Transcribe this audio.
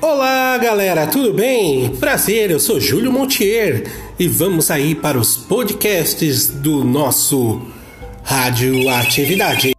Olá galera, tudo bem? Prazer, eu sou Júlio Montier e vamos aí para os podcasts do nosso Rádio Atividade.